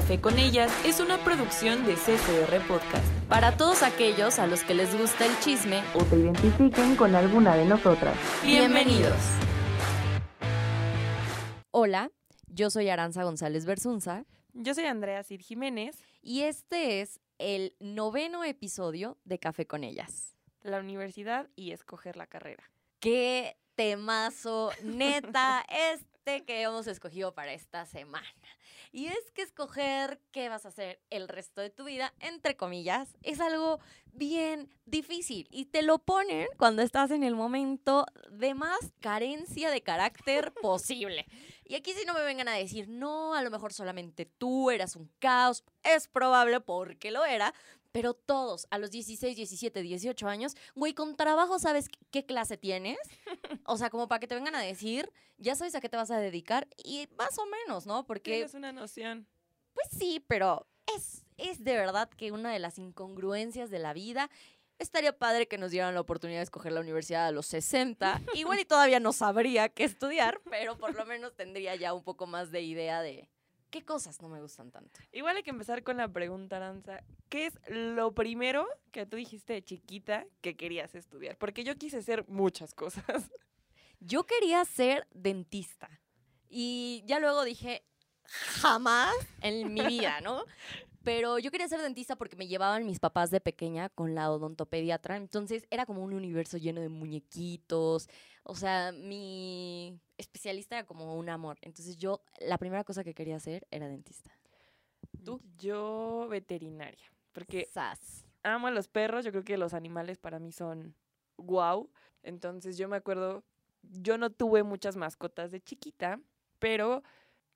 Café con ellas es una producción de CCR Podcast. Para todos aquellos a los que les gusta el chisme o te identifiquen con alguna de nosotras. Bienvenidos. Hola, yo soy Aranza González Bersunza. Yo soy Andrea Cid Jiménez. Y este es el noveno episodio de Café con ellas. La universidad y escoger la carrera. Qué temazo, neta, este que hemos escogido para esta semana. Y es que escoger qué vas a hacer el resto de tu vida, entre comillas, es algo bien difícil. Y te lo ponen cuando estás en el momento de más carencia de carácter posible. Y aquí si no me vengan a decir, no, a lo mejor solamente tú eras un caos, es probable porque lo era, pero todos a los 16, 17, 18 años, güey, con trabajo sabes qué clase tienes. O sea, como para que te vengan a decir, ya sabes a qué te vas a dedicar y más o menos, ¿no? Porque... Es una noción. Pues sí, pero es, es de verdad que una de las incongruencias de la vida. Estaría padre que nos dieran la oportunidad de escoger la universidad a los 60. Igual y todavía no sabría qué estudiar, pero por lo menos tendría ya un poco más de idea de, ¿Qué cosas no me gustan tanto? Igual hay que empezar con la pregunta, Aranza. ¿Qué es lo primero que tú dijiste de chiquita que querías estudiar? Porque yo quise ser muchas cosas. Yo quería ser dentista. Y ya luego dije, jamás en mi vida, ¿no? Pero yo quería ser dentista porque me llevaban mis papás de pequeña con la odontopediatra. Entonces era como un universo lleno de muñequitos. O sea, mi especialista era como un amor. Entonces yo, la primera cosa que quería hacer era dentista. ¿Tú? Yo veterinaria. Porque amo a los perros. Yo creo que los animales para mí son guau. Entonces yo me acuerdo, yo no tuve muchas mascotas de chiquita, pero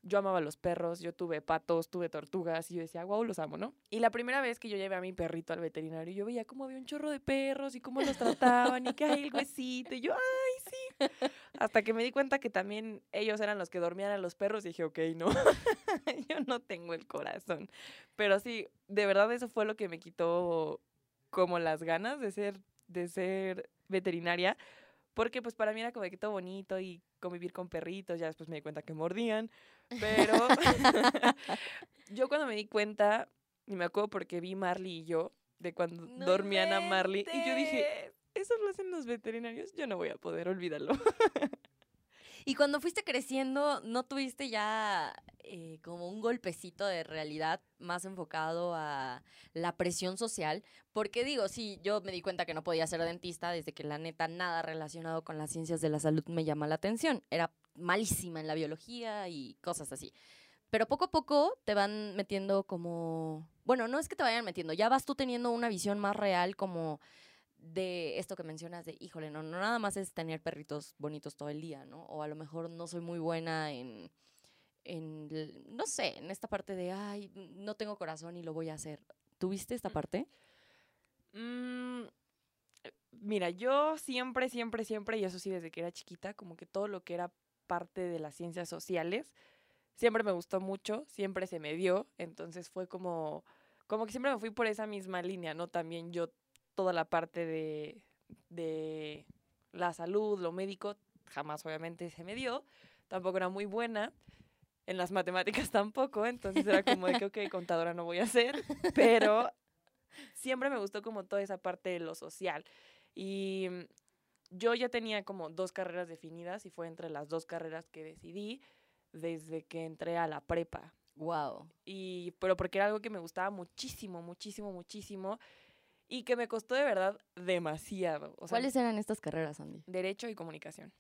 yo amaba los perros, yo tuve patos, tuve tortugas y yo decía, wow, los amo, ¿no? Y la primera vez que yo llevé a mi perrito al veterinario, yo veía cómo había un chorro de perros y cómo los trataban y que hay el huesito y yo, ay, sí. Hasta que me di cuenta que también ellos eran los que dormían a los perros y dije, ok, no, yo no tengo el corazón. Pero sí, de verdad eso fue lo que me quitó como las ganas de ser, de ser veterinaria porque pues para mí era como que todo bonito y convivir con perritos, ya después me di cuenta que mordían, pero yo cuando me di cuenta, y me acuerdo porque vi Marley y yo, de cuando dormían a Marley, y yo dije, eso lo hacen los veterinarios, yo no voy a poder olvidarlo. Y cuando fuiste creciendo, ¿no tuviste ya eh, como un golpecito de realidad más enfocado a la presión social? Porque digo, sí, yo me di cuenta que no podía ser dentista desde que la neta nada relacionado con las ciencias de la salud me llama la atención. Era malísima en la biología y cosas así. Pero poco a poco te van metiendo como, bueno, no es que te vayan metiendo, ya vas tú teniendo una visión más real como de esto que mencionas de, híjole, no, no nada más es tener perritos bonitos todo el día, ¿no? O a lo mejor no soy muy buena en, en no sé, en esta parte de, ay, no tengo corazón y lo voy a hacer. ¿Tuviste esta parte? Mm, mira, yo siempre, siempre, siempre, y eso sí desde que era chiquita, como que todo lo que era parte de las ciencias sociales, siempre me gustó mucho, siempre se me dio, entonces fue como, como que siempre me fui por esa misma línea, ¿no? También yo toda la parte de, de la salud, lo médico, jamás obviamente se me dio. Tampoco era muy buena. En las matemáticas tampoco, entonces era como de que, ok, contadora no voy a ser, pero siempre me gustó como toda esa parte de lo social. Y yo ya tenía como dos carreras definidas y fue entre las dos carreras que decidí desde que entré a la prepa. Wow. Y, pero porque era algo que me gustaba muchísimo, muchísimo, muchísimo y que me costó de verdad demasiado. ¿Cuáles eran estas carreras, Andy? Derecho y comunicación.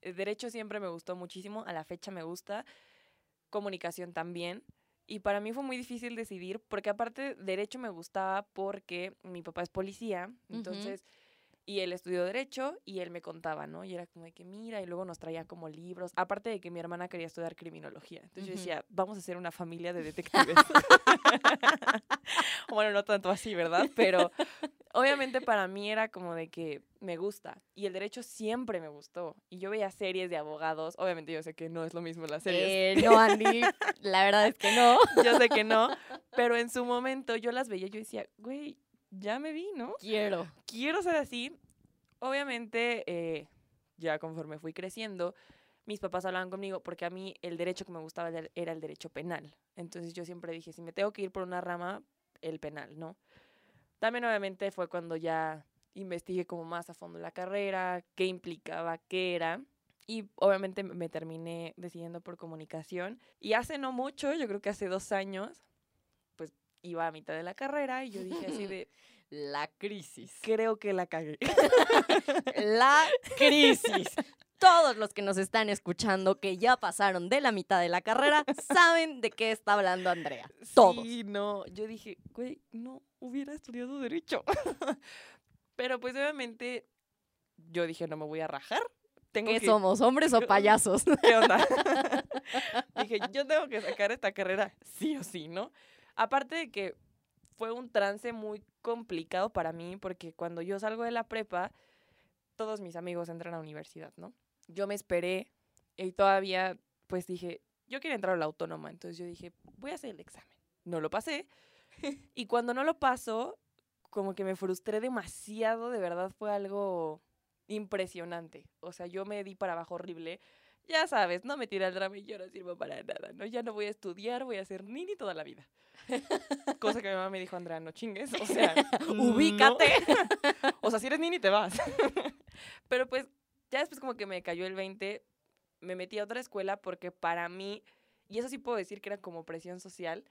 El derecho siempre me gustó muchísimo, a la fecha me gusta, comunicación también. Y para mí fue muy difícil decidir, porque aparte derecho me gustaba porque mi papá es policía, entonces y él estudió Derecho y él me contaba, ¿no? Y era como de que mira, y luego nos traía como libros. Aparte de que mi hermana quería estudiar criminología. Entonces yo decía, vamos a ser una familia de detectives. bueno, no tanto así, ¿verdad? Pero obviamente para mí era como de que me gusta. Y el derecho siempre me gustó. Y yo veía series de abogados. Obviamente yo sé que no es lo mismo las series. Eh, no, Andy. La verdad es que no. yo sé que no. Pero en su momento yo las veía y yo decía, güey, ya me vi, ¿no? Quiero. Quiero ser así. Obviamente, eh, ya conforme fui creciendo, mis papás hablaban conmigo porque a mí el derecho que me gustaba era el derecho penal. Entonces yo siempre dije, si me tengo que ir por una rama, el penal, ¿no? También obviamente fue cuando ya investigué como más a fondo la carrera, qué implicaba, qué era. Y obviamente me terminé decidiendo por comunicación. Y hace no mucho, yo creo que hace dos años, iba a mitad de la carrera y yo dije así de... La crisis. Creo que la cagué. la crisis. Todos los que nos están escuchando que ya pasaron de la mitad de la carrera saben de qué está hablando Andrea. Todos. Sí, no. Yo dije, güey, no hubiera estudiado Derecho. Pero pues obviamente yo dije, no me voy a rajar. Tengo ¿Qué somos, hombres o payasos? ¿Qué onda? dije, yo tengo que sacar esta carrera sí o sí, ¿no? Aparte de que fue un trance muy complicado para mí porque cuando yo salgo de la prepa, todos mis amigos entran a la universidad, ¿no? Yo me esperé y todavía, pues dije, yo quiero entrar a la autónoma, entonces yo dije, voy a hacer el examen. No lo pasé. y cuando no lo paso, como que me frustré demasiado, de verdad fue algo impresionante. O sea, yo me di para abajo horrible. Ya sabes, no me tira el drama y yo no sirvo para nada, ¿no? Ya no voy a estudiar, voy a ser nini toda la vida. Cosa que mi mamá me dijo, Andrea, no chingues. O sea, ubícate. o sea, si eres nini, te vas. Pero pues, ya después como que me cayó el 20, me metí a otra escuela porque para mí, y eso sí puedo decir que era como presión social,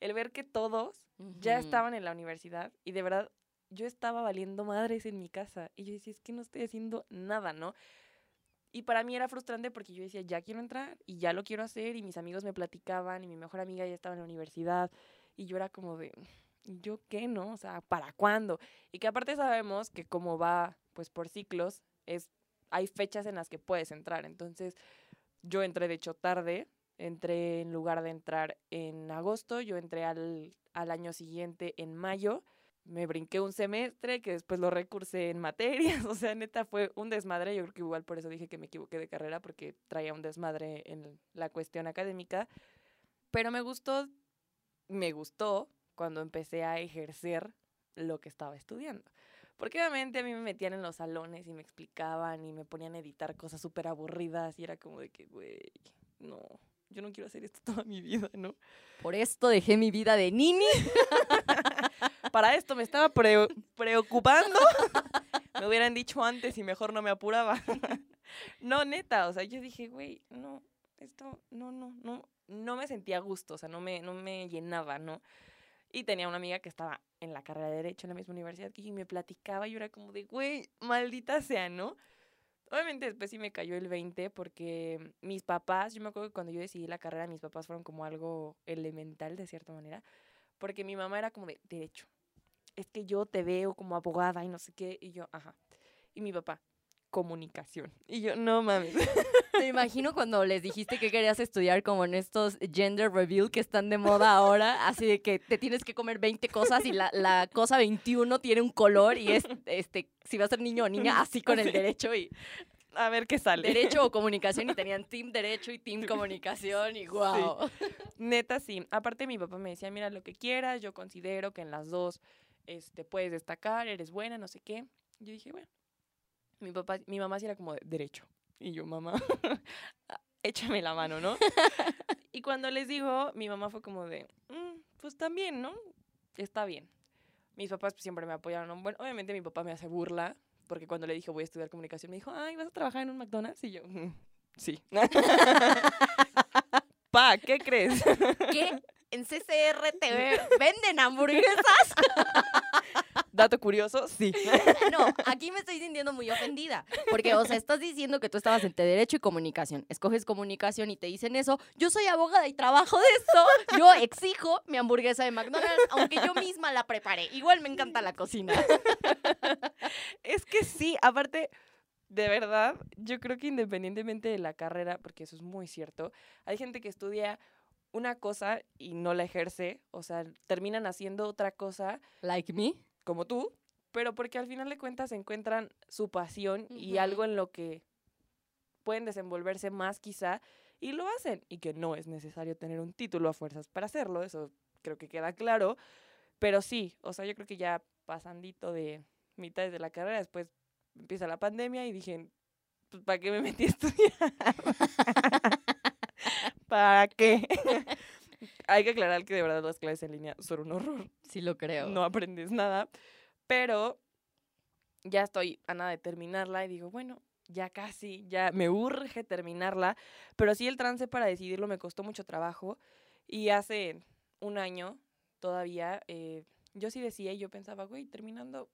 el ver que todos ya estaban en la universidad y de verdad yo estaba valiendo madres en mi casa y yo decía, es que no estoy haciendo nada, ¿no? Y para mí era frustrante porque yo decía, ya quiero entrar y ya lo quiero hacer y mis amigos me platicaban y mi mejor amiga ya estaba en la universidad y yo era como de, ¿yo qué no? O sea, ¿para cuándo? Y que aparte sabemos que como va pues por ciclos, es, hay fechas en las que puedes entrar. Entonces yo entré de hecho tarde, entré en lugar de entrar en agosto, yo entré al, al año siguiente en mayo me brinqué un semestre, que después lo recursé en materias, o sea, neta fue un desmadre, yo creo que igual por eso dije que me equivoqué de carrera, porque traía un desmadre en la cuestión académica, pero me gustó me gustó cuando empecé a ejercer lo que estaba estudiando. Porque obviamente a mí me metían en los salones y me explicaban y me ponían a editar cosas súper aburridas y era como de que, güey, no, yo no quiero hacer esto toda mi vida, ¿no? Por esto dejé mi vida de nini. Para esto me estaba preocupando. me hubieran dicho antes y mejor no me apuraba. no, neta, o sea, yo dije, güey, no, esto, no, no, no, no me sentía a gusto, o sea, no me, no me llenaba, ¿no? Y tenía una amiga que estaba en la carrera de Derecho en la misma universidad y me platicaba y yo era como de, güey, maldita sea, ¿no? Obviamente después sí me cayó el 20 porque mis papás, yo me acuerdo que cuando yo decidí la carrera, mis papás fueron como algo elemental de cierta manera, porque mi mamá era como de derecho. Es que yo te veo como abogada y no sé qué, y yo, ajá. Y mi papá, comunicación. Y yo, no mames. Te imagino cuando les dijiste que querías estudiar como en estos gender reveal que están de moda ahora, así de que te tienes que comer 20 cosas y la, la cosa 21 tiene un color y es, este, si vas a ser niño o niña, así con el derecho y... A ver qué sale. Derecho o comunicación y tenían team derecho y team comunicación y wow. Neta, sí. Aparte mi papá me decía, mira lo que quieras, yo considero que en las dos este, puedes destacar, eres buena, no sé qué. Yo dije, bueno, mi papá, mi mamá sí era como de derecho. Y yo, mamá, échame la mano, ¿no? y cuando les digo, mi mamá fue como de, mm, pues también, ¿no? Está bien. Mis papás pues, siempre me apoyaron. Bueno, obviamente mi papá me hace burla, porque cuando le dije voy a estudiar comunicación, me dijo, ay, ¿vas a trabajar en un McDonald's? Y yo, mm, sí. pa, ¿qué crees? ¿Qué? ¿En CCR te venden hamburguesas? Dato curioso, sí. No, aquí me estoy sintiendo muy ofendida. Porque, o sea, estás diciendo que tú estabas entre Derecho y Comunicación. Escoges Comunicación y te dicen eso. Yo soy abogada y trabajo de eso. Yo exijo mi hamburguesa de McDonald's, aunque yo misma la preparé. Igual me encanta la cocina. Es que sí, aparte de verdad, yo creo que independientemente de la carrera, porque eso es muy cierto, hay gente que estudia una cosa y no la ejerce, o sea, terminan haciendo otra cosa. Like me como tú, pero porque al final de cuentas encuentran su pasión y algo en lo que pueden desenvolverse más quizá y lo hacen y que no es necesario tener un título a fuerzas para hacerlo, eso creo que queda claro, pero sí, o sea, yo creo que ya pasandito de mitad de la carrera, después empieza la pandemia y dije, pues, ¿para qué me metí a estudiar? ¿Para qué? Hay que aclarar que de verdad las clases en línea son un horror. Sí lo creo. No aprendes nada. Pero ya estoy a nada de terminarla y digo, bueno, ya casi, ya me urge terminarla. Pero sí el trance para decidirlo me costó mucho trabajo. Y hace un año todavía eh, yo sí decía y yo pensaba, güey, terminando,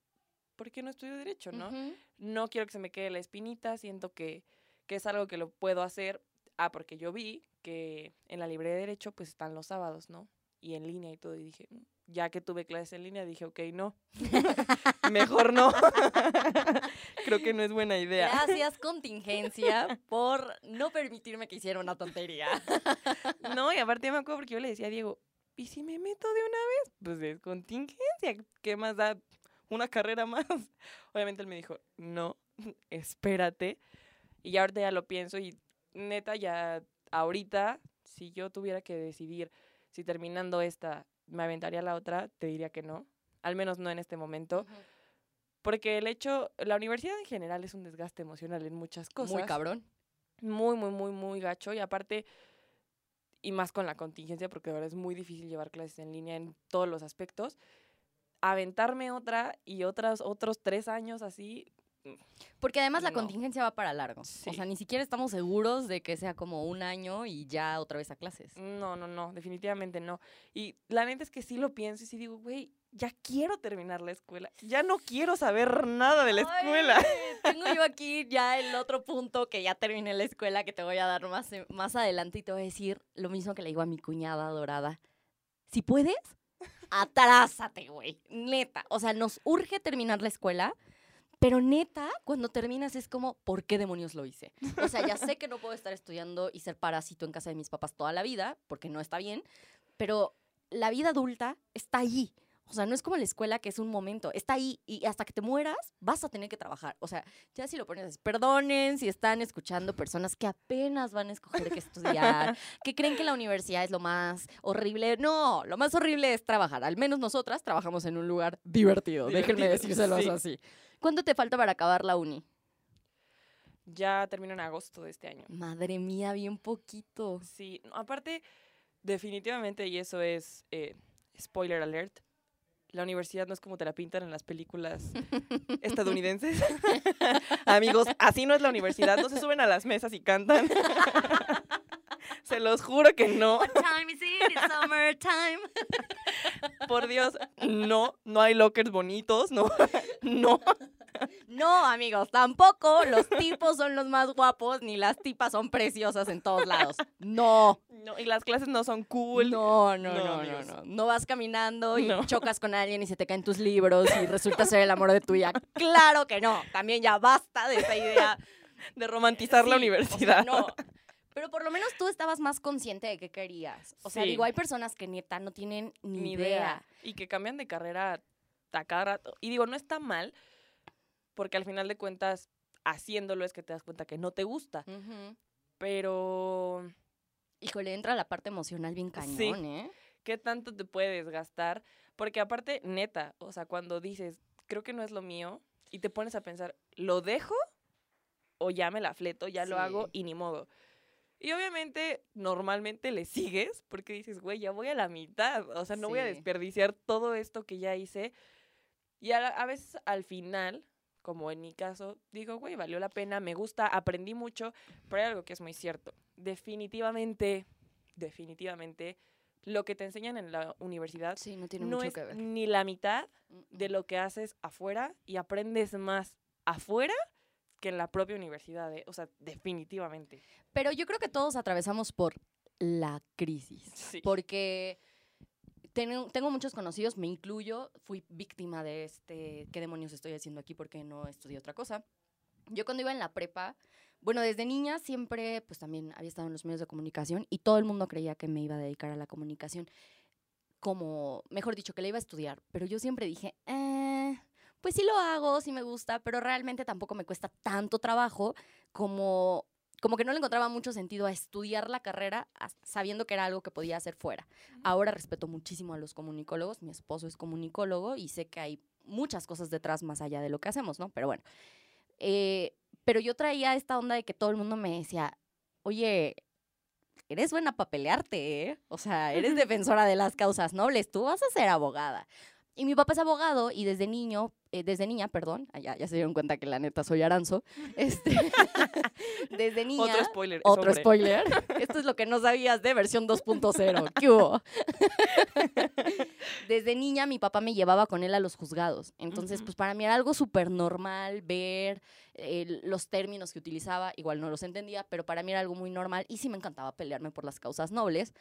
¿por qué no estudio derecho, no? No quiero que se me quede la espinita, siento que, que es algo que lo puedo hacer. Ah, porque yo vi que en la librería de derecho pues están los sábados, ¿no? Y en línea y todo. Y dije, mm, ya que tuve clases en línea, dije, ok, no. Mejor no. Creo que no es buena idea. Gracias, contingencia, por no permitirme que hiciera una tontería. no, y aparte me acuerdo porque yo le decía a Diego, ¿y si me meto de una vez? Pues es contingencia. ¿Qué más da una carrera más? Obviamente él me dijo, no, espérate. Y ya ahorita ya lo pienso y neta, ya ahorita, si yo tuviera que decidir si terminando esta me aventaría la otra, te diría que no. Al menos no en este momento. Porque el hecho, la universidad en general es un desgaste emocional en muchas cosas. Muy cabrón. Muy, muy, muy, muy gacho. Y aparte, y más con la contingencia, porque ahora es muy difícil llevar clases en línea en todos los aspectos. Aventarme otra y otras, otros tres años así, porque además la contingencia va para largo. O sea, ni siquiera estamos seguros de que sea como un año y ya otra vez a clases. No, no, no, definitivamente no. Y la neta es que sí lo pienso y sí digo, güey, ya quiero terminar la escuela. Ya no quiero saber nada de la escuela. Tengo yo aquí ya el otro punto que ya terminé la escuela que te voy a dar más, más adelante y te voy a decir lo mismo que le digo a mi cuñada dorada. Si puedes, atrásate, güey. Neta. O sea, nos urge terminar la escuela pero neta, cuando terminas es como, ¿por qué demonios lo hice? O sea, ya sé que no puedo estar estudiando y ser parásito en casa de mis papás toda la vida, porque no está bien, pero la vida adulta está ahí. O sea, no es como la escuela que es un momento, está ahí y hasta que te mueras vas a tener que trabajar. O sea, ya si lo pones, perdonen si están escuchando personas que apenas van a escoger qué estudiar, que creen que la universidad es lo más horrible. No, lo más horrible es trabajar. Al menos nosotras trabajamos en un lugar divertido, déjenme decírselos así. ¿Cuánto te falta para acabar la uni? Ya termino en agosto de este año. Madre mía, bien poquito. Sí, aparte, definitivamente, y eso es eh, spoiler alert, la universidad no es como te la pintan en las películas estadounidenses. Amigos, así no es la universidad, no se suben a las mesas y cantan. se los juro que no. Por Dios, no, no hay lockers bonitos, no, no. No, amigos, tampoco los tipos son los más guapos ni las tipas son preciosas en todos lados. No. no y las clases no son cool. No, no, no, no, no. No vas caminando y chocas con alguien y se te caen tus libros y resulta ser el amor de tu vida. Claro que no. También ya basta de esa idea de romantizar la universidad. no. Pero por lo menos tú estabas más consciente de qué querías. O sea, digo, hay personas que neta no tienen ni, idea. Y que cambian de carrera a cada rato. Y digo, no está mal, porque al final de cuentas, haciéndolo es que te das cuenta que no te gusta. Pero... Híjole, entra la parte emocional bien cañón, ¿eh? ¿Qué tanto te puede desgastar? Porque aparte, neta, o sea, cuando dices, creo que no es lo mío, y te pones a pensar, ¿lo dejo? O ya me la fleto, ya lo hago y ni modo. Y obviamente, normalmente le sigues porque dices, güey, ya voy a la mitad. O sea, no voy a desperdiciar todo esto que ya hice. Y a, veces al final, como en mi caso, digo, güey, valió la pena, me gusta, aprendí mucho, pero hay algo que es muy cierto. Definitivamente, definitivamente, lo que te enseñan en la universidad no, es ni la mitad de lo que haces afuera y aprendes más afuera que en la propia universidad, ¿eh? o sea, definitivamente. Pero yo creo que todos atravesamos por la crisis, porque tengo, tengo, muchos conocidos, me incluyo, fui víctima de este, ¿qué demonios estoy haciendo aquí porque no estudié otra cosa? Yo cuando iba en la prepa, bueno, desde niña siempre, pues también había estado en los medios de comunicación y todo el mundo creía que me iba a dedicar a la comunicación, como, mejor dicho, que le iba a estudiar, pero yo siempre dije, eh, pues sí lo hago, sí me gusta, pero realmente tampoco me cuesta tanto trabajo como como que no le encontraba mucho sentido a estudiar la carrera sabiendo que era algo que podía hacer fuera. Ahora respeto muchísimo a los comunicólogos, mi esposo es comunicólogo y sé que hay muchas cosas detrás más allá de lo que hacemos, ¿no? Pero bueno, eh, pero yo traía esta onda de que todo el mundo me decía, oye, eres buena para pelearte, ¿eh? O sea, eres defensora de las causas nobles, tú vas a ser abogada. Y mi papá es abogado y desde niño, eh, desde niña, perdón, ah, ya, ya se dieron cuenta que la neta soy aranzo. Este, desde niña. Otro spoiler. Otro spoiler. Esto es lo que no sabías de versión 2.0. ¿Qué hubo? desde niña mi papá me llevaba con él a los juzgados. Entonces, pues para mí era algo súper normal ver eh, los términos que utilizaba. Igual no los entendía, pero para mí era algo muy normal y sí me encantaba pelearme por las causas nobles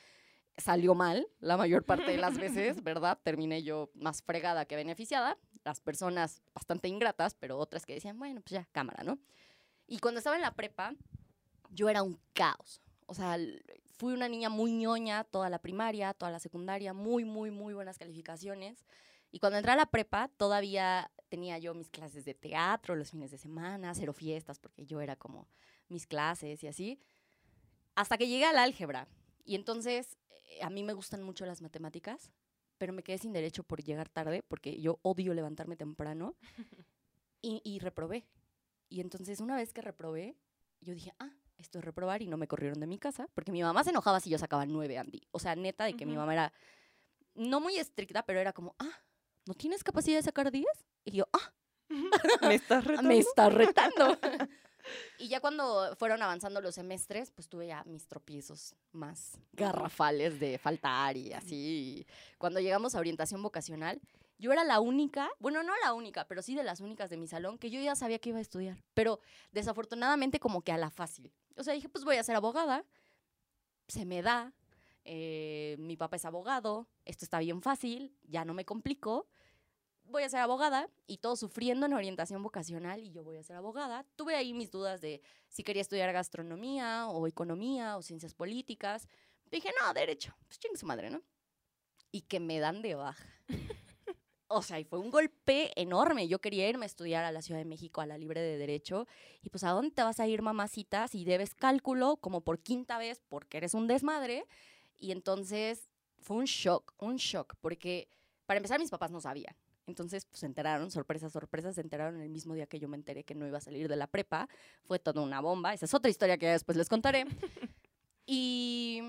salió mal la mayor parte de las veces, ¿verdad? Terminé yo más fregada que beneficiada. Las personas bastante ingratas, pero otras que decían, bueno, pues ya, cámara, ¿no? Y cuando estaba en la prepa, yo era un caos. O sea, fui una niña muy ñoña toda la primaria, toda la secundaria, muy, muy, muy buenas calificaciones. Y cuando entré a la prepa, todavía tenía yo mis clases de teatro los fines de semana, cero fiestas, porque yo era como mis clases y así. Hasta que llegué al álgebra. Y entonces a mí me gustan mucho las matemáticas, pero me quedé sin derecho por llegar tarde, porque yo odio levantarme temprano, y, reprobé. Y entonces una vez que reprobé, yo dije, ah, esto es reprobar y no me corrieron de mi casa, porque mi mamá se enojaba si yo sacaba nueve, Andy. O sea, neta de que mi mamá era no muy estricta, pero era como, ah, ¿no tienes capacidad de sacar diez? Y yo, ah, me estás retando. me estás retando. Y ya cuando fueron avanzando los semestres, pues tuve ya mis tropiezos más garrafales de faltar y así. Cuando llegamos a orientación vocacional, yo era la única, bueno, no la única, pero sí de las únicas de mi salón que yo ya sabía que iba a estudiar. Pero desafortunadamente como que a la fácil. O sea, dije, pues voy a ser abogada, se me da, eh, mi papá es abogado, esto está bien fácil, ya no me complico voy a ser abogada y todo sufriendo en orientación vocacional y yo voy a ser abogada. Tuve ahí mis dudas de si quería estudiar gastronomía o economía o ciencias políticas. Dije, no, derecho, pues chingue su madre, ¿no? Y que me dan de baja. o sea, y fue un golpe enorme. Yo quería irme a estudiar a la Ciudad de México, a la Libre de Derecho. Y pues, ¿a dónde te vas a ir, mamacita, si debes cálculo como por quinta vez porque eres un desmadre? Y entonces fue un shock, un shock, porque para empezar mis papás no sabían. Entonces, pues se enteraron, sorpresa, sorpresa, se enteraron el mismo día que yo me enteré que no iba a salir de la prepa. Fue toda una bomba. Esa es otra historia que después les contaré. y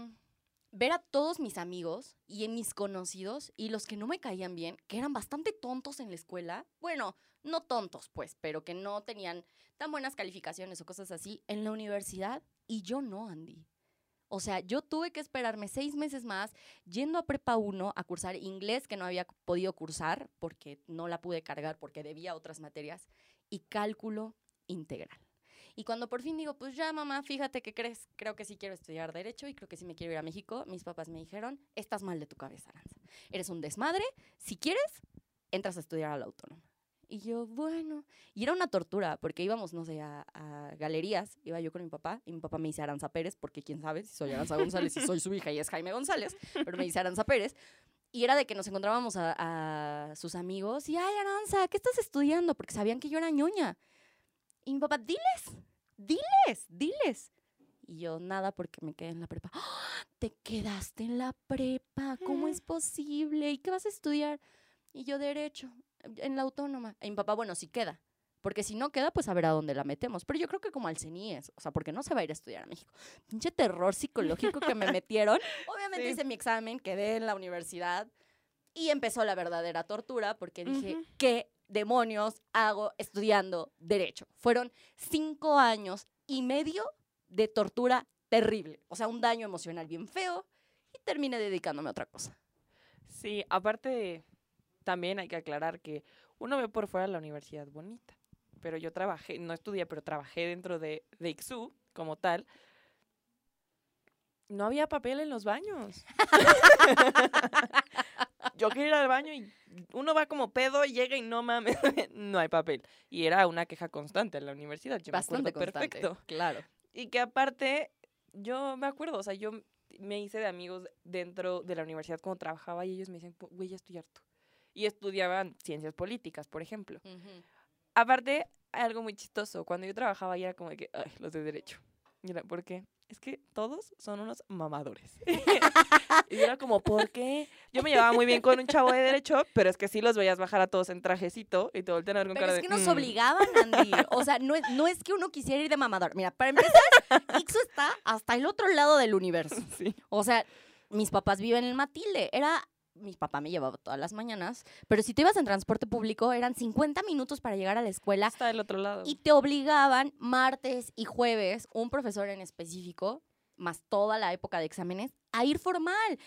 ver a todos mis amigos y en mis conocidos y los que no me caían bien, que eran bastante tontos en la escuela, bueno, no tontos pues, pero que no tenían tan buenas calificaciones o cosas así, en la universidad y yo no, Andy. O sea, yo tuve que esperarme seis meses más yendo a Prepa 1 a cursar inglés que no había podido cursar porque no la pude cargar porque debía otras materias y cálculo integral. Y cuando por fin digo, pues ya mamá, fíjate que crees, creo que sí quiero estudiar derecho y creo que sí me quiero ir a México, mis papás me dijeron, estás mal de tu cabeza, Aranza. Eres un desmadre, si quieres, entras a estudiar a la autónoma. Y yo, bueno. Y era una tortura, porque íbamos, no sé, a, galerías. Iba yo con mi papá, y mi papá me dice Aranza Pérez, porque quién sabe si soy Aranza González, si soy su hija y es Jaime González, pero me dice Aranza Pérez. Y era de que nos encontrábamos a, sus amigos y, ay, Aranza, ¿qué estás estudiando? Porque sabían que yo era ñoña. Y mi papá, diles, diles, diles. Y yo, nada, porque me quedé en la prepa. ¡Ah! Te quedaste en la prepa, ¿cómo es posible? ¿Y qué vas a estudiar? Y yo, derecho en la autónoma. Y mi papá, bueno, si queda. Porque si no queda, pues a ver a dónde la metemos. Pero yo creo que como al CENIES, o sea, porque no se va a ir a estudiar a México. Pinche terror psicológico que me metieron. Obviamente hice mi examen, quedé en la universidad y empezó la verdadera tortura porque dije, ¿qué demonios hago estudiando derecho? Fueron cinco años y medio de tortura terrible. O sea, un daño emocional bien feo y terminé dedicándome a otra cosa. Sí, aparte también hay que aclarar que uno ve por fuera la universidad bonita, pero yo trabajé, no estudié, pero trabajé dentro de, de IXU como tal. No había papel en los baños. yo quería ir al baño y uno va como pedo y llega y no mames, no hay papel. Y era una queja constante en la universidad. Yo Bastante me acuerdo perfecto. Claro. Y que aparte, yo me acuerdo, o sea, yo me hice de amigos dentro de la universidad cuando trabajaba y ellos me decían, güey, ya estoy harto y estudiaban ciencias políticas, por ejemplo. Aparte, hay algo muy chistoso. Cuando yo trabajaba, ya era como de que, ay, los de derecho. Mira, ¿por qué? es que todos son unos mamadores. y era como, ¿por qué? Yo me llevaba muy bien con un chavo de derecho, pero es que sí los veías bajar a todos en trajecito y todo el tener pero cara es de, que nos "Mm". obligaban, Andy. O sea, no, es- no es que uno quisiera ir de mamador. Mira, para empezar, Ixo está hasta el otro lado del universo. Sí. O sea, mis papás viven en Matilde. Era. Mi papá me llevaba todas las mañanas, pero si te ibas en transporte público eran 50 minutos para llegar a la escuela Está del otro lado. y te obligaban martes y jueves, un profesor en específico, más toda la época de exámenes, a ir formal.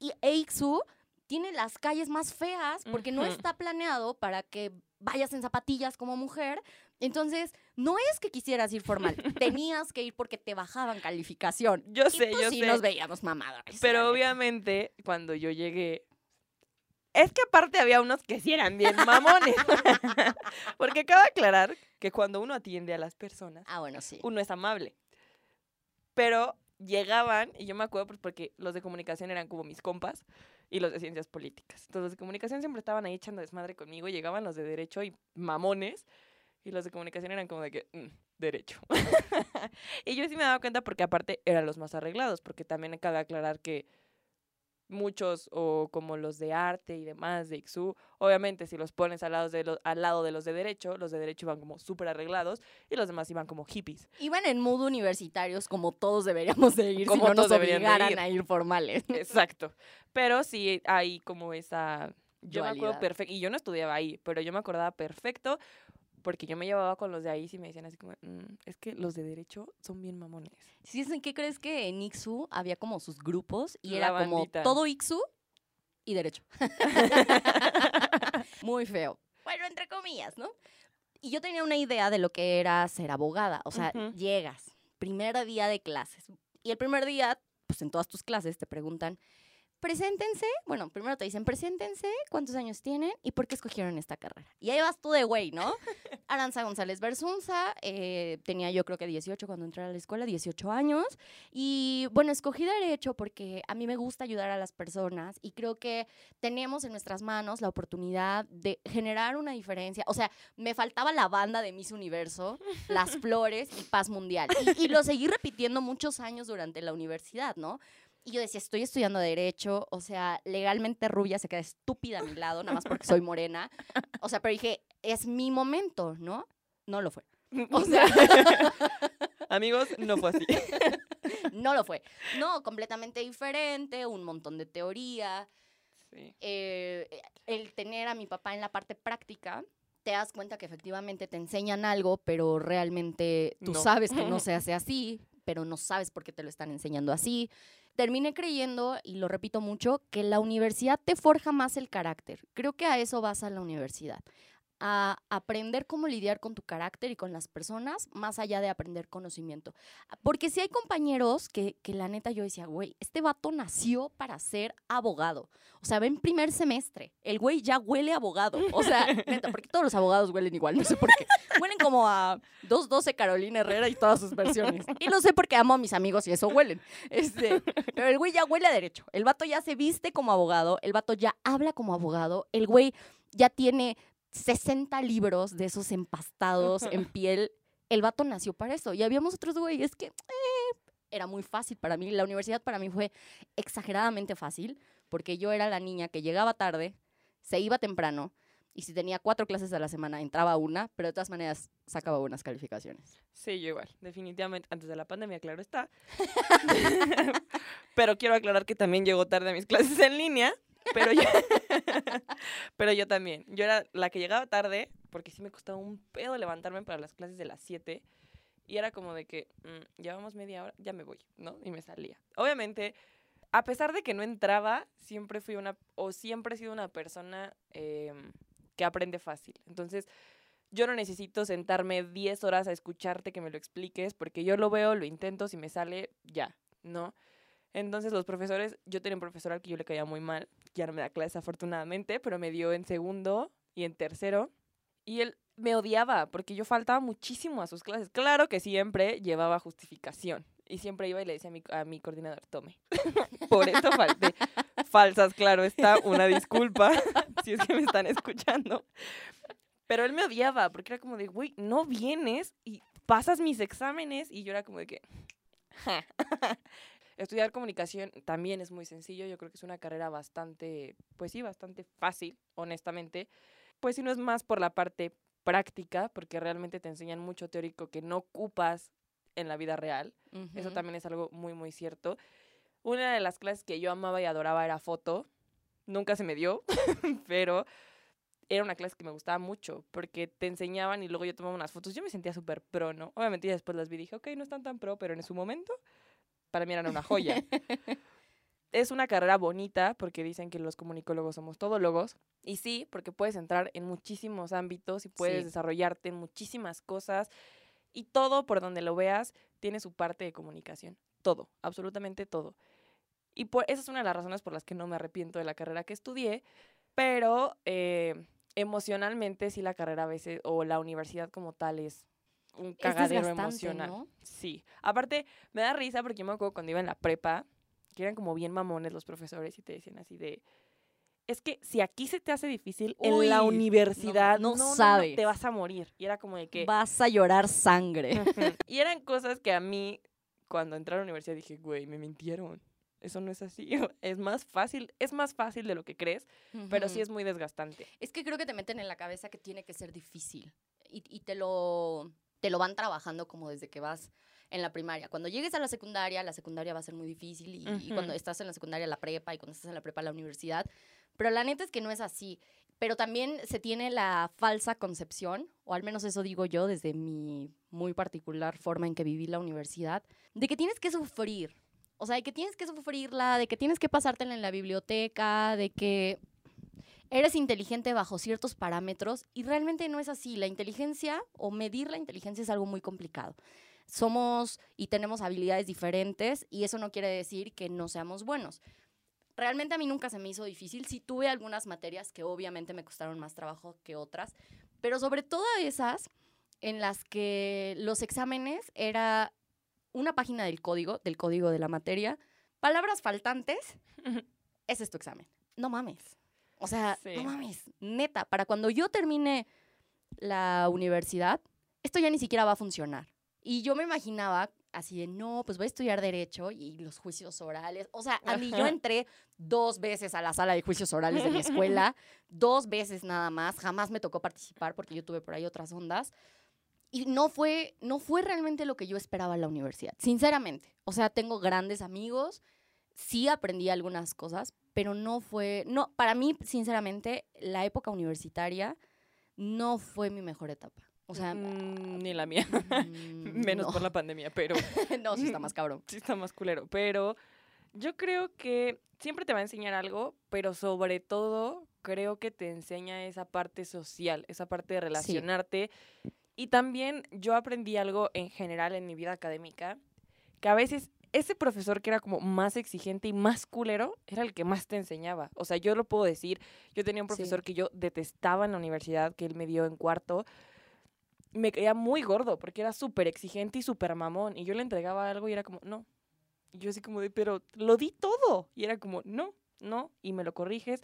Y Eixu tiene las calles más feas porque no está planeado para que vayas en zapatillas como mujer. Entonces, no es que quisieras ir formal, tenías que ir porque te bajaban calificación. Yo Y, sé, pues, yo sí sé. nos veíamos mamadores. Pero obviamente, cuando yo llegué. Es que aparte había unos que sí eran bien mamones. Porque acaba de aclarar que cuando uno atiende a las personas, Ah, bueno, sí. uno es amable. Pero llegaban, y yo me acuerdo pues, porque los de comunicación eran como mis compas y los de ciencias políticas. Entonces los de comunicación siempre estaban ahí echando desmadre conmigo, y llegaban los de derecho y mamones, y los de comunicación eran como de que, "Mm, derecho. y yo sí me daba cuenta porque aparte eran los más arreglados, porque también cabe aclarar que muchos, o como los de arte y demás, de IXU, obviamente si los pones al lado de los, al lado de los de derecho, los de derecho iban como súper arreglados y los demás iban como hippies. Iban en mood universitarios como todos deberíamos de ir Como si no nos obligaran ir. a ir formales. Exacto. Pero sí hay como esa... Yo me acuerdo perfecto, y yo no estudiaba ahí, pero yo me acordaba perfecto porque yo me llevaba con los de ahí y me decían así como, "Mm, es que los de derecho son bien mamones. Sí, en qué crees que en Ixu había como sus grupos y La era como todo Ixu y derecho. Muy feo. Bueno, entre comillas, ¿no? Y yo tenía una idea de lo que era ser abogada. O sea, llegas, primer día de clases. Y el primer día, pues en todas tus clases te preguntan, preséntense. Bueno, primero te dicen, preséntense, cuántos años tienen y por qué escogieron esta carrera. Y ahí vas tú de güey, ¿no? Aranza González Bersunza, eh, tenía yo creo que 18 cuando entré a la escuela, 18 años. Y bueno, escogí derecho porque a mí me gusta ayudar a las personas y creo que tenemos en nuestras manos la oportunidad de generar una diferencia. O sea, me faltaba la banda de Miss Universo, las flores y paz mundial. Y, y lo seguí repitiendo muchos años durante la universidad, ¿no? Y yo decía, estoy estudiando Derecho, o sea, legalmente rubia se queda estúpida a mi lado, nada más porque soy morena. O sea, pero dije, es mi momento, ¿no? No lo fue. O sea, Amigos, no fue así. no lo fue. No, completamente diferente, un montón de teoría. Sí. eh, el tener a mi papá en la parte práctica, te das cuenta que efectivamente te enseñan algo, pero realmente tú No. sabes que no se hace así, pero no sabes por qué te lo están enseñando así. Terminé creyendo, y lo repito mucho, que la universidad te forja más el carácter. Creo que a eso vas a la universidad. A aprender cómo lidiar con tu carácter y con las personas, más allá de aprender conocimiento. Porque si hay compañeros que, que la neta yo decía, güey, este vato nació para ser abogado. O sea, va en primer semestre. El güey ya huele a abogado. O sea, neta, porque todos los abogados huelen igual, no sé por qué. Huelen como a 212 Carolina Herrera y todas sus versiones. Y lo sé porque amo a mis amigos y eso huelen. Este, pero el güey ya huele a derecho. El vato ya se viste como abogado. El vato ya habla como abogado. El güey ya tiene 60 libros de esos empastados en piel. El vato nació para eso. Y habíamos otros güeyes que eh, era muy fácil para mí. La universidad para mí fue exageradamente fácil porque yo era la niña que llegaba tarde, se iba temprano y si tenía cuatro clases a la semana entraba una, pero de todas maneras sacaba buenas calificaciones. Sí, yo igual, definitivamente. Antes de la pandemia, claro está. pero quiero aclarar que también llegó tarde a mis clases en línea. Pero yo, pero yo también. Yo era la que llegaba tarde porque sí me costaba un pedo levantarme para las clases de las 7. Y era como de que, mm, llevamos media hora, ya me voy, ¿no? Y me salía. Obviamente, a pesar de que no entraba, siempre fui una, o siempre he sido una persona em, que aprende fácil. Entonces, yo no necesito sentarme 10 horas a escucharte que me lo expliques, porque yo lo veo, lo intento, si me sale, ya, ¿no? Entonces los profesores, yo tenía un profesor al que yo le caía muy mal, ya no me da clases afortunadamente, pero me dio en segundo y en tercero, y él me odiaba porque yo faltaba muchísimo a sus clases. Claro que siempre llevaba justificación, y siempre iba y le decía a mi, a mi coordinador, tome, por eso falté. Falsas, claro está, una disculpa, si es que me están escuchando. Pero él me odiaba porque era como de, güey, no vienes y pasas mis exámenes. Y yo era como de que, Estudiar comunicación también es muy sencillo, yo creo que es una carrera bastante, pues sí, bastante fácil, honestamente. Pues si no es más por la parte práctica, porque realmente te enseñan mucho teórico que no ocupas en la vida real. Eso también es algo muy, muy cierto. Una de las clases que yo amaba y adoraba era foto. Nunca se me dio, pero era una clase que me gustaba mucho porque te enseñaban y luego yo tomaba unas fotos. Yo me sentía súper pro, ¿no? Obviamente después las vi y dije, ok, no están tan pro, pero en su momento para mí eran una joya. es una carrera bonita porque dicen que los comunicólogos somos todólogos. Y sí, porque puedes entrar en muchísimos ámbitos y puedes desarrollarte en muchísimas cosas. Y todo, por donde lo veas, tiene su parte de comunicación. Todo, absolutamente todo. Y por, esa es una de las razones por las que no me arrepiento de la carrera que estudié. Pero eh, emocionalmente sí la carrera a veces, o la universidad como tal es un cagadero emocional. Sí. Aparte, me da risa porque yo me acuerdo cuando iba en la prepa, que eran como bien mamones los profesores y te decían así de es que si aquí se te hace difícil, en la universidad no, sabes. te vas a morir. Y era como de que... Vas a llorar sangre. y eran cosas que a mí, cuando entré a la universidad, dije, güey, me mintieron. Eso no es así. Es más fácil, es más fácil de lo que crees, pero sí es muy desgastante. Es que creo que te meten en la cabeza que tiene que ser difícil. Y, y te lo te lo van trabajando como desde que vas en la primaria. Cuando llegues a la secundaria, la secundaria va a ser muy difícil y, cuando estás en la secundaria, la prepa y cuando estás en la prepa, la universidad. Pero la neta es que no es así. Pero también se tiene la falsa concepción, o al menos eso digo yo desde mi muy particular forma en que viví la universidad, de que tienes que sufrir. O sea, de que tienes que sufrirla, de que tienes que pasártela en la biblioteca, de que eres inteligente bajo ciertos parámetros y realmente no es así. La inteligencia o medir la inteligencia es algo muy complicado. Somos y tenemos habilidades diferentes y eso no quiere decir que no seamos buenos. Realmente a mí nunca se me hizo difícil. Sí tuve algunas materias que obviamente me costaron más trabajo que otras, pero sobre todo esas en las que los exámenes era una página del código, del código de la materia, palabras faltantes, ese es tu examen. No mames. O sea, no mames, neta, para cuando yo termine la universidad, esto ya ni siquiera va a funcionar. Y yo me imaginaba así de, no, pues voy a estudiar derecho y los juicios orales. O sea, a mí yo entré dos veces a la sala de juicios orales de mi escuela, dos veces nada más, jamás me tocó participar porque yo tuve por ahí otras ondas. Y no fue, no fue realmente lo que yo esperaba en la universidad, sinceramente. O sea, tengo grandes amigos, sí aprendí algunas cosas, pero no fue, no, para mí, sinceramente, la época universitaria no fue mi mejor etapa. O sea, mm, ni la mía. Mm, Menos por la pandemia, pero. no, sí está más cabrón. Sí está más culero. Pero yo creo que siempre te va a enseñar algo, pero sobre todo creo que te enseña esa parte social, esa parte de relacionarte. Y también yo aprendí algo en general en mi vida académica, que a veces ese profesor que era como más exigente y más culero era el que más te enseñaba. O sea, yo lo puedo decir. Yo tenía un profesor que yo detestaba en la universidad, que él me dio en cuarto. Me caía muy gordo porque era súper exigente y súper mamón. Y yo le entregaba algo y era como, no. Y yo así como de, pero lo di todo. Y era como, no, no. Y me lo corriges.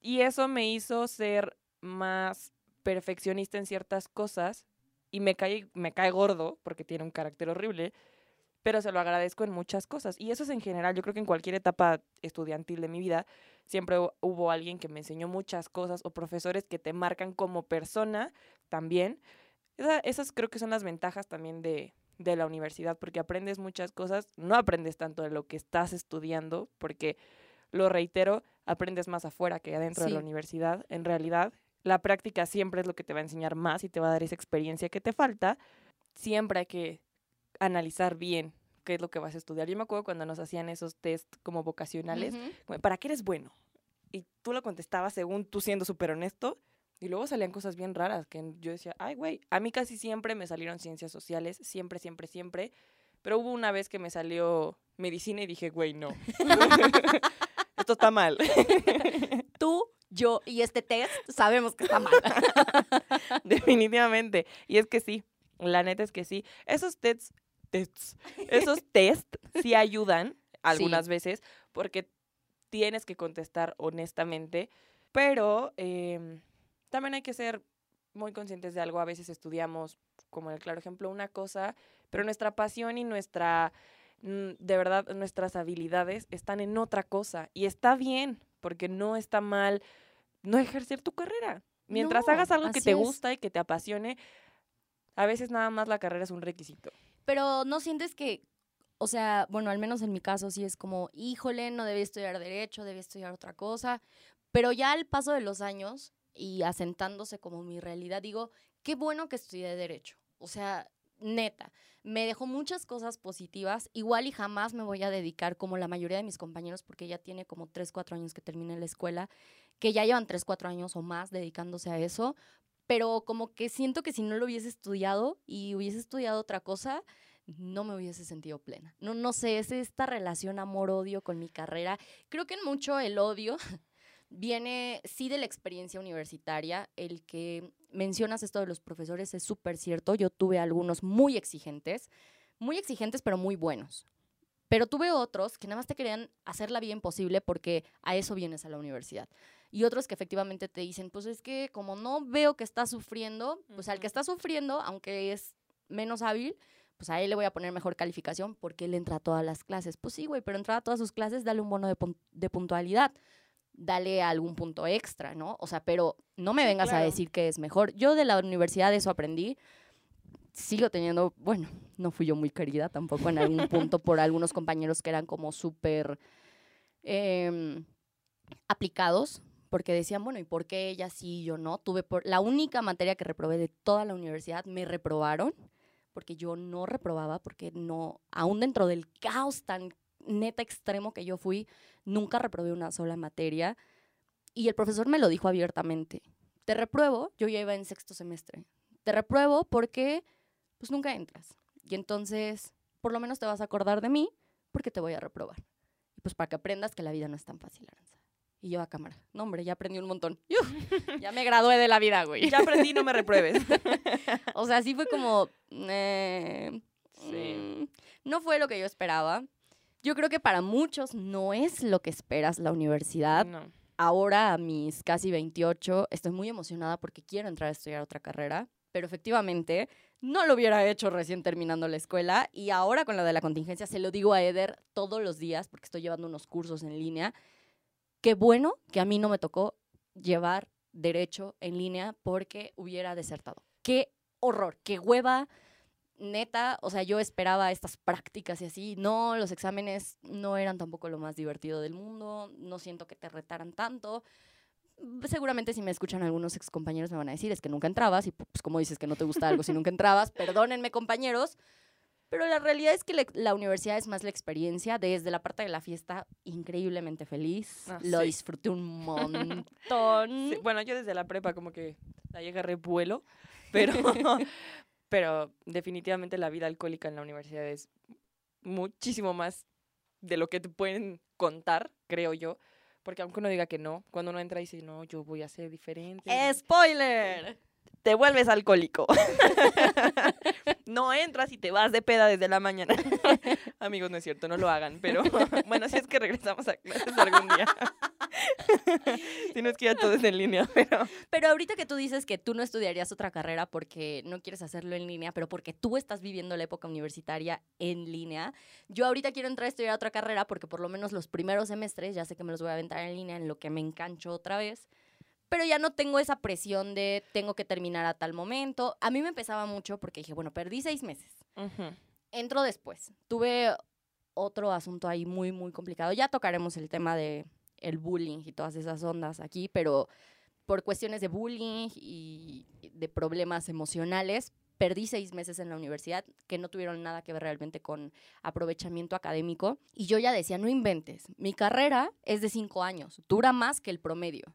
Y eso me hizo ser más perfeccionista en ciertas cosas. Y me cae, me cae gordo porque tiene un carácter horrible pero se lo agradezco en muchas cosas. Y eso es en general, yo creo que en cualquier etapa estudiantil de mi vida, siempre hubo alguien que me enseñó muchas cosas o profesores que te marcan como persona también. esas creo que son las ventajas también de, de la universidad, porque aprendes muchas cosas, no aprendes tanto de lo que estás estudiando, porque, lo reitero, aprendes más afuera que adentro de la universidad. En realidad, la práctica siempre es lo que te va a enseñar más y te va a dar esa experiencia que te falta. Siempre hay que analizar bien qué es lo que vas a estudiar. Yo me acuerdo cuando nos hacían esos test como vocacionales, ¿para qué eres bueno? Y tú lo contestabas según tú siendo súper honesto. Y luego salían cosas bien raras que yo decía, ay, güey, a mí casi siempre me salieron ciencias sociales, siempre, siempre, siempre. Pero hubo una vez que me salió medicina y dije, güey, no. Esto está mal. Tú, yo y este test sabemos que está mal. Definitivamente. Y es que sí, la neta es que sí. Esos tests esos test sí ayudan algunas veces porque tienes que contestar honestamente, pero em, también hay que ser muy conscientes de algo. A veces estudiamos, como en el claro ejemplo, una cosa, pero nuestra pasión y nuestra, mm, de verdad, nuestras habilidades están en otra cosa. Y está bien, porque no está mal no ejercer tu carrera. Mientras hagas algo que te gusta y que te apasione, a veces nada más la carrera es un requisito. Pero no sientes que, o sea, bueno, al menos en mi caso sí es como, híjole, no debí estudiar derecho, debí estudiar otra cosa. Pero ya al paso de los años y asentándose como mi realidad, digo, qué bueno que estudié derecho. O sea, neta, me dejó muchas cosas positivas. Igual y jamás me voy a dedicar como la mayoría de mis compañeros, porque ya tiene como 3, 4 años que terminé la escuela, que ya llevan 3, 4 años o más dedicándose a eso pero como que siento que si no lo hubiese estudiado y hubiese estudiado otra cosa, no me hubiese sentido plena. No, no sé, es esta relación amor-odio con mi carrera. Creo que en mucho el odio viene sí de la experiencia universitaria. El que mencionas esto de los profesores es súper cierto. Yo tuve algunos muy exigentes, muy exigentes pero muy buenos. Pero tuve otros que nada más te querían hacer la vida imposible porque a eso vienes a la universidad y otros que efectivamente te dicen, pues es que como no veo que está sufriendo, pues al que está sufriendo, aunque es menos hábil, pues a él le voy a poner mejor calificación porque él entra a todas las clases. Pues sí, güey, pero entrar a todas sus clases, dale un bono de, puntualidad, dale algún punto extra, ¿no? O sea, pero no me vengas a decir que es mejor. Yo de la universidad eso aprendí. Sigo teniendo, bueno, no fui yo muy querida tampoco en algún punto por algunos compañeros que eran como súper em, aplicados, porque decían, bueno, ¿y por qué ella sí y yo no? Tuve por, la única materia que reprobé de toda la universidad, me reprobaron, porque yo no reprobaba, porque no, aún dentro del caos tan neta extremo que yo fui, nunca reprobé una sola materia. Y el profesor me lo dijo abiertamente, te repruebo, yo ya iba en sexto semestre, te repruebo porque pues nunca entras. Y entonces, por lo menos te vas a acordar de mí porque te voy a reprobar. Y pues para que aprendas que la vida no es tan fácil, Aranza. Y yo a cámara. No, hombre, ya aprendí un montón. ya me gradué de la vida, güey. Ya aprendí, no me repruebes. o sea, sí fue como... Eh, mm, no fue lo que yo esperaba. Yo creo que para muchos no es lo que esperas la universidad. No. Ahora, a mis casi 28, estoy muy emocionada porque quiero entrar a estudiar otra carrera, pero efectivamente no lo hubiera hecho recién terminando la escuela y ahora con lo de la contingencia se lo digo a Eder todos los días porque estoy llevando unos cursos en línea Qué bueno que a mí no me tocó llevar derecho en línea porque hubiera desertado. Qué horror, qué hueva, neta, o sea, yo esperaba estas prácticas y así. No, los exámenes no eran tampoco lo más divertido del mundo, no siento que te retaran tanto. Seguramente si me escuchan algunos ex compañeros me van a decir, es que nunca entrabas y pues como dices que no te gusta algo si nunca entrabas, perdónenme compañeros, pero la realidad es que la universidad es más la experiencia. Desde la parte de la fiesta, increíblemente feliz. Ah, Lo disfruté un montón. bueno, yo desde la prepa como que ahí agarré vuelo, pero, pero definitivamente la vida alcohólica en la universidad es muchísimo más de lo que te pueden contar, creo yo. Porque aunque uno diga que no, cuando uno entra y dice, no, yo voy a ser diferente. ¡Spoiler! Te vuelves alcohólico. no entras y te vas de peda desde la mañana. Amigos, no es cierto, no lo hagan, pero bueno, si es que regresamos a clases algún día. si no es que ya todo es en línea, pero... Pero ahorita que tú dices que tú no estudiarías otra carrera porque no quieres hacerlo en línea, pero porque tú estás viviendo la época universitaria en línea, yo ahorita quiero entrar a estudiar otra carrera porque por lo menos los primeros semestres ya sé que me los voy a aventar en línea en lo que me engancho otra vez pero ya no tengo esa presión de tengo que terminar a tal momento. A mí me empezaba mucho porque dije, bueno, perdí seis meses. Entro después. Tuve otro asunto ahí muy, muy complicado. Ya tocaremos el tema de el bullying y todas esas ondas aquí, pero por cuestiones de bullying y de problemas emocionales, perdí seis meses en la universidad que no tuvieron nada que ver realmente con aprovechamiento académico. Y yo ya decía, no inventes, mi carrera es de cinco años, dura más que el promedio.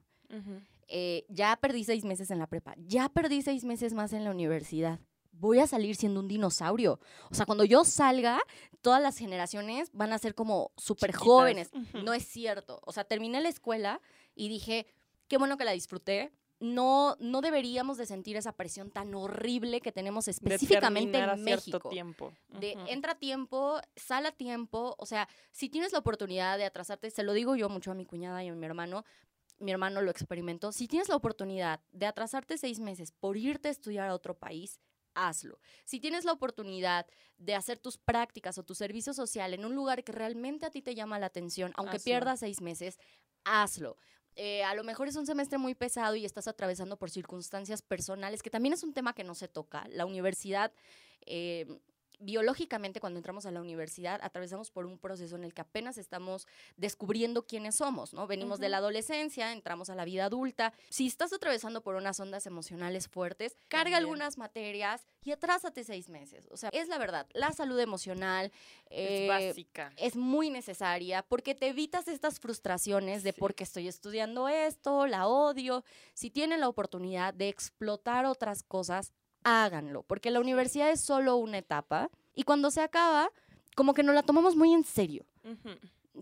Eh, ya perdí seis meses en la prepa, ya perdí seis meses más en la universidad. Voy a salir siendo un dinosaurio. O sea, cuando yo salga, todas las generaciones van a ser como súper jóvenes. No es cierto. O sea, terminé la escuela y dije, qué bueno que la disfruté, no, no deberíamos de sentir esa presión tan horrible que tenemos específicamente en México. tiempo. De entra tiempo, sale a tiempo, o sea, si tienes la oportunidad de atrasarte, se lo digo yo mucho a mi cuñada y a mi hermano, mi hermano lo experimentó, si tienes la oportunidad de atrasarte seis meses por irte a estudiar a otro país, hazlo. Si tienes la oportunidad de hacer tus prácticas o tu servicio social en un lugar que realmente a ti te llama la atención, aunque pierdas seis meses, hazlo. Eh, a lo mejor es un semestre muy pesado y estás atravesando por circunstancias personales, que también es un tema que no se toca. La universidad eh, biológicamente cuando entramos a la universidad atravesamos por un proceso en el que apenas estamos descubriendo quiénes somos, ¿no? Venimos de la adolescencia, entramos a la vida adulta. Si estás atravesando por unas ondas emocionales fuertes, carga algunas materias y atrásate seis meses. O sea, es la verdad, la salud emocional es eh, básica. Es muy necesaria porque te evitas estas frustraciones de por qué estoy estudiando esto, la odio. Si tienen la oportunidad de explotar otras cosas, háganlo, porque la universidad es solo una etapa y cuando se acaba, como que nos la tomamos muy en serio.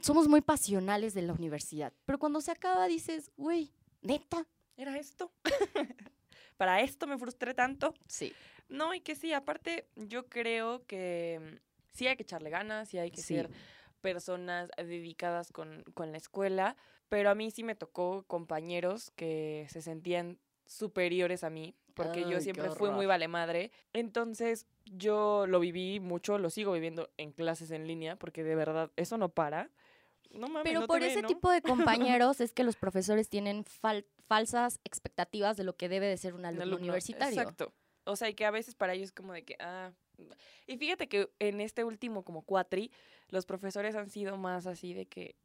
Somos muy pasionales de la universidad, pero cuando se acaba dices, güey, neta. ¿Era esto? ¿Para esto me frustré tanto? Sí. No, y que sí, aparte yo creo que mm, sí hay que echarle ganas, sí hay que ser personas dedicadas con, con la escuela, pero a mí sí me tocó compañeros que se sentían superiores a mí, porque yo siempre fui muy vale madre. Entonces yo lo viví mucho, lo sigo viviendo en clases en línea, porque de verdad eso no para. No mames, Pero por ese tipo de compañeros es que los profesores tienen falsas expectativas de lo que debe de ser un alumno, universitario. Exacto. O sea, y que a veces para ellos es como de que, ah, y fíjate que en este último como cuatri, los profesores han sido más así de que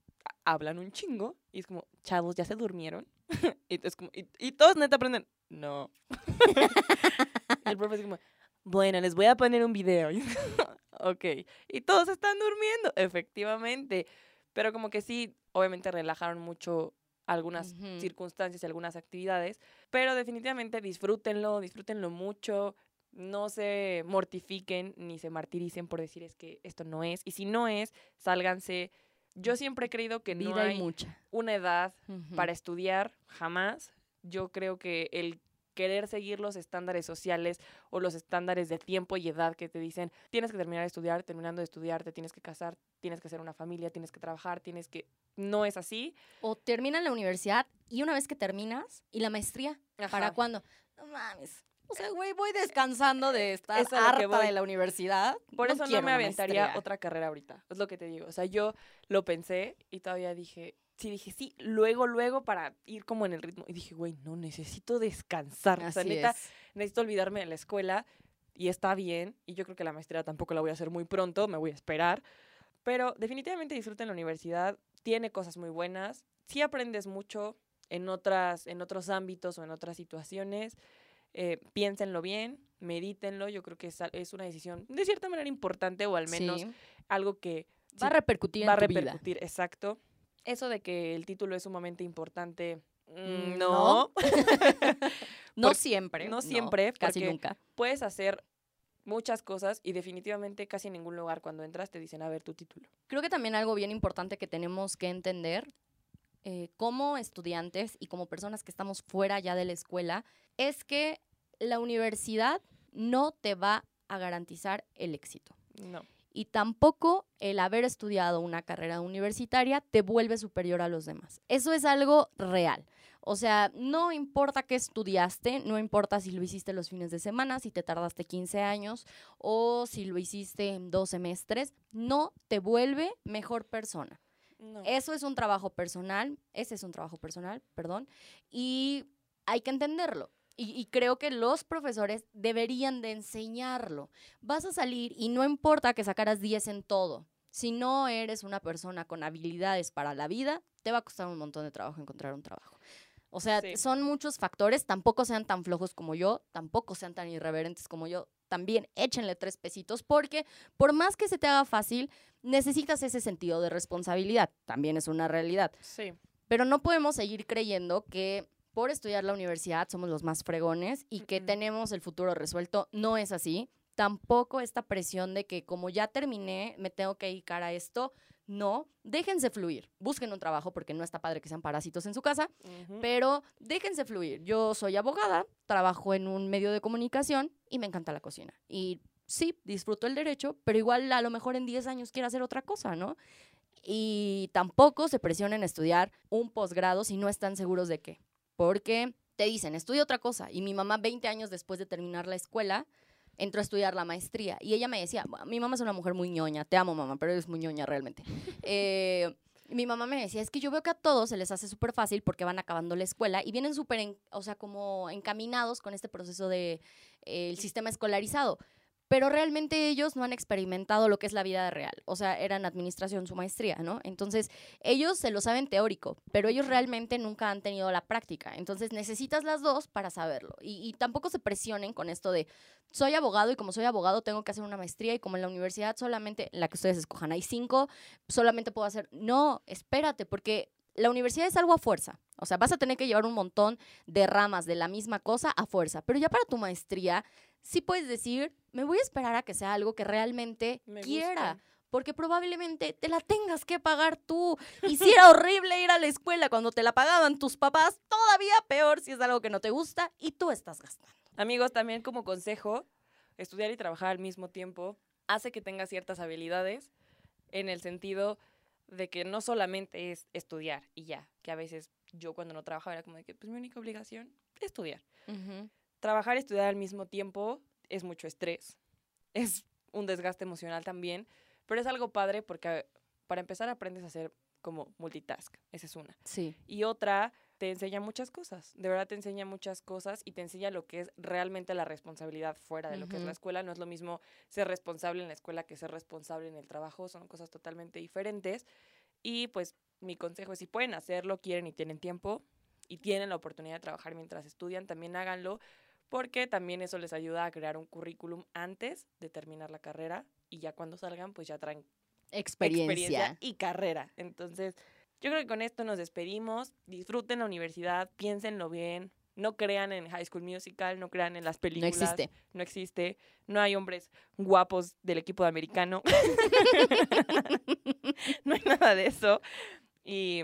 hablan un chingo y es como, chavos, ¿ya se durmieron? y, como, y, todos neta aprenden, no. el profe es como, bueno, les voy a poner un video. ok. Y todos están durmiendo, efectivamente. Pero como que sí, obviamente relajaron mucho algunas circunstancias y algunas actividades, pero definitivamente disfrútenlo, disfrútenlo mucho, no se mortifiquen ni se martiricen por decir es que esto no es, y si no es, sálganse, yo siempre he creído que no hay, mucha. una edad para estudiar, jamás. Yo creo que el querer seguir los estándares sociales o los estándares de tiempo y edad que te dicen, tienes que terminar de estudiar, terminando de estudiar, te tienes que casar, tienes que hacer una familia, tienes que trabajar, tienes que... No es así. O termina la universidad y una vez que terminas, ¿y la maestría? ¿Para cuándo? No mames. O sea, güey, voy descansando de estar harta de la universidad. Por eso no me aventaría otra carrera ahorita. Es lo que te digo. O sea, yo lo pensé y todavía dije, sí, dije, sí, luego, luego para ir como en el ritmo. Y dije, güey, no, necesito descansar. o sea, neta, necesito olvidarme de la escuela y está bien. Y yo creo que la maestría tampoco la voy a hacer muy pronto, me voy a esperar. Pero definitivamente disfruten la universidad. Tiene cosas muy buenas. Sí aprendes mucho en, otras, en otros ámbitos o en otras situaciones eh, piénsenlo bien, medítenlo. Yo creo que es, es, una decisión de cierta manera importante o al menos algo que va a repercutir. Va a repercutir, exacto. Eso de que el título es sumamente importante. Mm, no. No, siempre. No siempre. casi nunca. Puedes hacer muchas cosas y definitivamente casi en ningún lugar cuando entras te dicen a ver tu título. Creo que también algo bien importante que tenemos que entender eh, como estudiantes y como personas que estamos fuera ya de la escuela es que la universidad no te va a garantizar el éxito. No. Y tampoco el haber estudiado una carrera universitaria te vuelve superior a los demás. Eso es algo real. O sea, no importa qué estudiaste, no importa si lo hiciste los fines de semana, si te tardaste 15 años o si lo hiciste en dos semestres, no te vuelve mejor persona. Eso es un trabajo personal, ese es un trabajo personal, perdón, y hay que entenderlo. Y, creo que los profesores deberían de enseñarlo. Vas a salir y no importa que sacaras 10 en todo. Si no eres una persona con habilidades para la vida, te va a costar un montón de trabajo encontrar un trabajo. O sea, son muchos factores. Tampoco sean tan flojos como yo, tampoco sean tan irreverentes como yo. También échenle tres pesitos porque por más que se te haga fácil, necesitas ese sentido de responsabilidad. También es una realidad. Sí. Pero no podemos seguir creyendo que por estudiar la universidad somos los más fregones y que tenemos el futuro resuelto. No es así. Tampoco esta presión de que como ya terminé, me tengo que dedicar a esto. No, déjense fluir. Busquen un trabajo porque no está padre que sean parásitos en su casa, pero déjense fluir. Yo soy abogada, trabajo en un medio de comunicación y me encanta la cocina. Y sí, disfruto el derecho, pero igual a lo mejor en 10 años quiero hacer otra cosa, ¿no? Y tampoco se presionen a estudiar un posgrado si no están seguros de qué porque te dicen, estudia otra cosa. Y mi mamá, 20 años después de terminar la escuela, entró a estudiar la maestría. Y ella me decía, mi mamá es una mujer muy ñoña, te amo mamá, pero eres muy ñoña realmente. Eh, mi mamá me decía, es que yo veo que a todos se les hace súper fácil porque van acabando la escuela y vienen súper, o sea, como encaminados con este proceso del de, el sistema escolarizado pero realmente ellos no han experimentado lo que es la vida real. O sea, eran administración su maestría, ¿no? Entonces, ellos se lo saben teórico, pero ellos realmente nunca han tenido la práctica. Entonces, necesitas las dos para saberlo. Y, tampoco se presionen con esto de, soy abogado y como soy abogado tengo que hacer una maestría y como en la universidad solamente, la que ustedes escojan, hay cinco, solamente puedo hacer, no, espérate, porque la universidad es algo a fuerza. O sea, vas a tener que llevar un montón de ramas de la misma cosa a fuerza. Pero ya para tu maestría, sí puedes decir, me voy a esperar a que sea algo que realmente quiera. Porque probablemente te la tengas que pagar tú. Y si era horrible ir a la escuela cuando te la pagaban tus papás, todavía peor si es algo que no te gusta y tú estás gastando. Amigos, también como consejo, estudiar y trabajar al mismo tiempo hace que tengas ciertas habilidades en el sentido de que no solamente es estudiar y ya, que a veces yo cuando no trabajaba era como de que pues mi única obligación es estudiar. Trabajar y estudiar al mismo tiempo es mucho estrés, es un desgaste emocional también, pero es algo padre porque para empezar aprendes a hacer como multitask, esa es una. Sí. Y otra, te enseña muchas cosas, de verdad te enseña muchas cosas y te enseña lo que es realmente la responsabilidad fuera de lo que es la escuela. No es lo mismo ser responsable en la escuela que ser responsable en el trabajo, son cosas totalmente diferentes. Y pues mi consejo es si pueden hacerlo, quieren y tienen tiempo y tienen la oportunidad de trabajar mientras estudian, también háganlo porque también eso les ayuda a crear un currículum antes de terminar la carrera y ya cuando salgan pues ya traen experiencia y carrera. Entonces, yo creo que con esto nos despedimos. Disfruten la universidad, piénsenlo bien. No crean en High School Musical, no crean en las películas. No existe. No existe. No hay hombres guapos del equipo de americano. no hay nada de eso. Y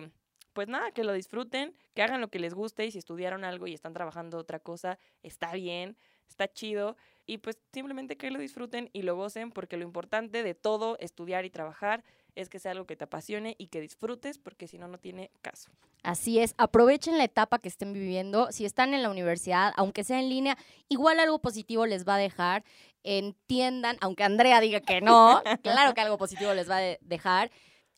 pues nada, que lo disfruten, que hagan lo que les guste y si estudiaron algo y están trabajando otra cosa, está bien, está chido y pues simplemente que lo disfruten y lo gocen porque lo importante de todo estudiar y trabajar es que sea algo que te apasione y que disfrutes, porque si no, no tiene caso. Así es, aprovechen la etapa que estén viviendo. Si están en la universidad, aunque sea en línea, igual algo positivo les va a dejar. Entiendan, aunque Andrea diga que no, claro que algo positivo les va a dejar.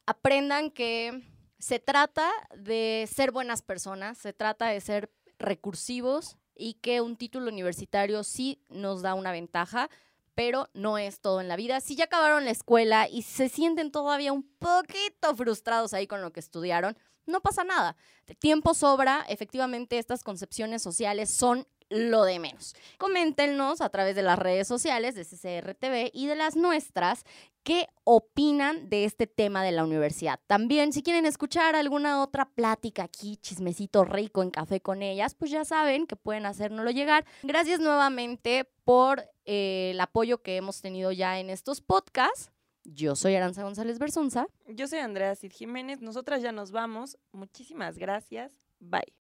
Aprendan que se trata de ser buenas personas, se trata de ser recursivos y que un título universitario sí nos da una ventaja, pero no es todo en la vida. Si ya acabaron la escuela y se sienten todavía un poquito frustrados ahí con lo que estudiaron, no pasa nada. tiempo sobra, efectivamente estas concepciones sociales son lo de menos. Coméntenos a través de las redes sociales de CCRTV y de las nuestras qué opinan de este tema de la universidad. También, si quieren escuchar alguna otra plática aquí, chismecito rico en café con ellas, pues ya saben que pueden hacérnoslo llegar. Gracias nuevamente por eh, el apoyo que hemos tenido ya en estos podcasts. Yo soy Aranza González Berzunza. Yo soy Andrea Cid Jiménez. Nosotras ya nos vamos. Muchísimas gracias. Bye.